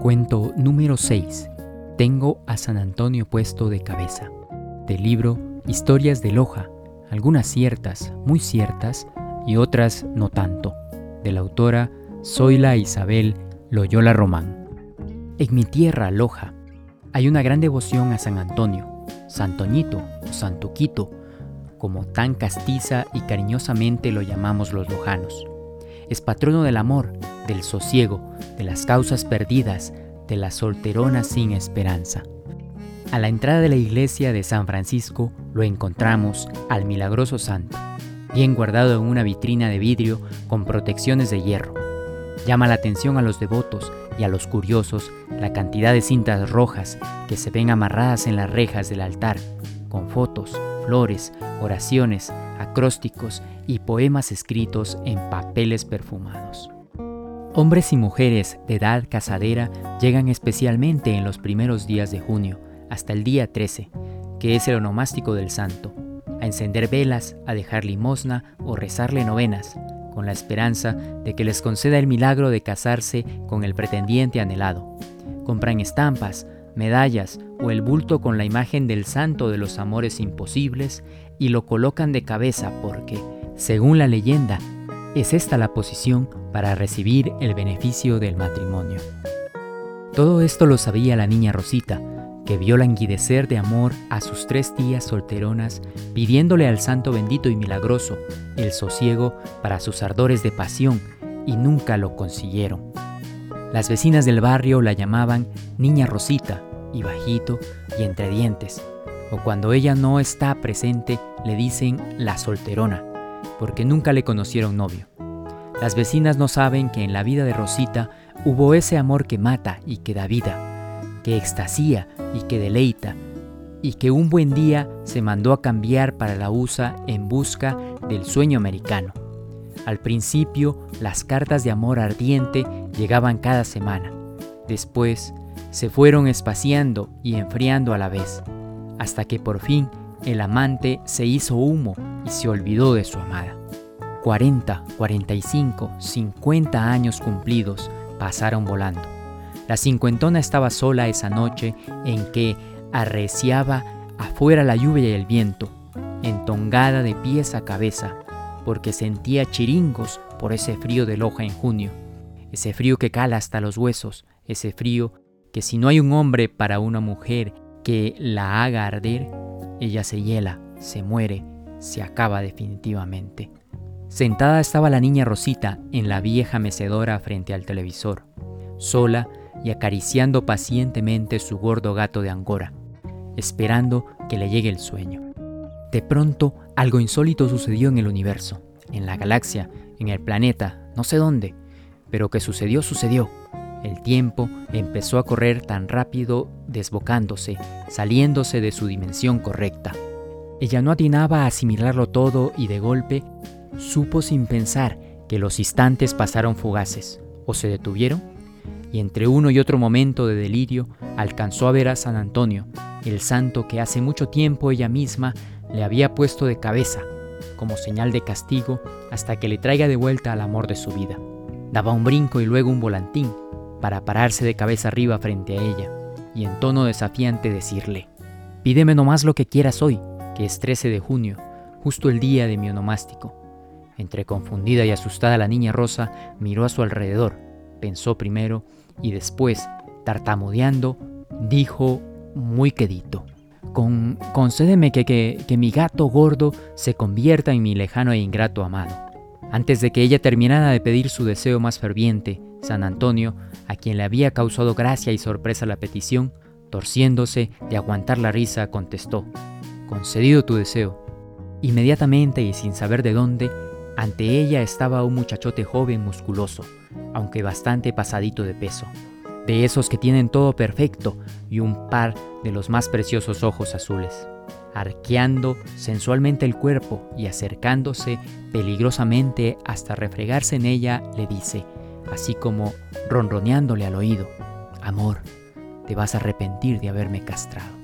Cuento número 6. Tengo a San Antonio puesto de cabeza. Del libro Historias de Loja, algunas ciertas, muy ciertas, y otras no tanto. De la autora Zoila Isabel Loyola Román. En mi tierra, Loja, hay una gran devoción a San Antonio, Santoñito o Santuquito, como tan castiza y cariñosamente lo llamamos los lojanos. Es patrono del amor, del sosiego, de las causas perdidas, de la solterona sin esperanza. A la entrada de la iglesia de San Francisco lo encontramos al milagroso santo, bien guardado en una vitrina de vidrio con protecciones de hierro. Llama la atención a los devotos y a los curiosos la cantidad de cintas rojas que se ven amarradas en las rejas del altar, con fotos, flores, oraciones, acrósticos y poemas escritos en papeles perfumados. Hombres y mujeres de edad casadera llegan especialmente en los primeros días de junio, hasta el día 13, que es el onomástico del santo, a encender velas, a dejar limosna o rezarle novenas, con la esperanza de que les conceda el milagro de casarse con el pretendiente anhelado. Compran estampas, medallas o el bulto con la imagen del santo de los amores imposibles y lo colocan de cabeza porque, según la leyenda, es esta la posición para recibir el beneficio del matrimonio. Todo esto lo sabía la niña Rosita, que vio languidecer de amor a sus tres tías solteronas, pidiéndole al santo bendito y milagroso el sosiego para sus ardores de pasión, y nunca lo consiguieron. Las vecinas del barrio la llamaban Niña Rosita, y bajito y entre dientes, o cuando ella no está presente le dicen la solterona porque nunca le conocieron novio. Las vecinas no saben que en la vida de Rosita hubo ese amor que mata y que da vida, que extasía y que deleita, y que un buen día se mandó a cambiar para la USA en busca del sueño americano. Al principio, las cartas de amor ardiente llegaban cada semana. Después, se fueron espaciando y enfriando a la vez, hasta que por fin el amante se hizo humo y se olvidó de su amada. 40, 45, 50 años cumplidos pasaron volando. La cincuentona estaba sola esa noche en que arreciaba afuera la lluvia y el viento, entongada de pies a cabeza, porque sentía chiringos por ese frío de Loja en junio, ese frío que cala hasta los huesos, ese frío que si no hay un hombre para una mujer que la haga arder, ella se hiela, se muere, se acaba definitivamente. Sentada estaba la niña Rosita en la vieja mecedora frente al televisor, sola y acariciando pacientemente su gordo gato de Angora, esperando que le llegue el sueño. De pronto, algo insólito sucedió en el universo, en la galaxia, en el planeta, no sé dónde, pero que sucedió, sucedió. El tiempo empezó a correr tan rápido, desbocándose, saliéndose de su dimensión correcta. Ella no atinaba a asimilarlo todo y de golpe supo sin pensar que los instantes pasaron fugaces, o se detuvieron, y entre uno y otro momento de delirio alcanzó a ver a San Antonio, el santo que hace mucho tiempo ella misma le había puesto de cabeza, como señal de castigo, hasta que le traiga de vuelta al amor de su vida. Daba un brinco y luego un volantín, para pararse de cabeza arriba frente a ella, y en tono desafiante decirle, Pídeme nomás lo que quieras hoy, que es 13 de junio, justo el día de mi onomástico. Entre confundida y asustada la niña Rosa miró a su alrededor, pensó primero y después, tartamudeando, dijo muy quedito, Con, concédeme que, que, que mi gato gordo se convierta en mi lejano e ingrato amado. Antes de que ella terminara de pedir su deseo más ferviente, San Antonio, a quien le había causado gracia y sorpresa la petición, torciéndose de aguantar la risa, contestó, Concedido tu deseo. Inmediatamente y sin saber de dónde, ante ella estaba un muchachote joven musculoso, aunque bastante pasadito de peso, de esos que tienen todo perfecto y un par de los más preciosos ojos azules. Arqueando sensualmente el cuerpo y acercándose peligrosamente hasta refregarse en ella, le dice, así como ronroneándole al oído, Amor, te vas a arrepentir de haberme castrado.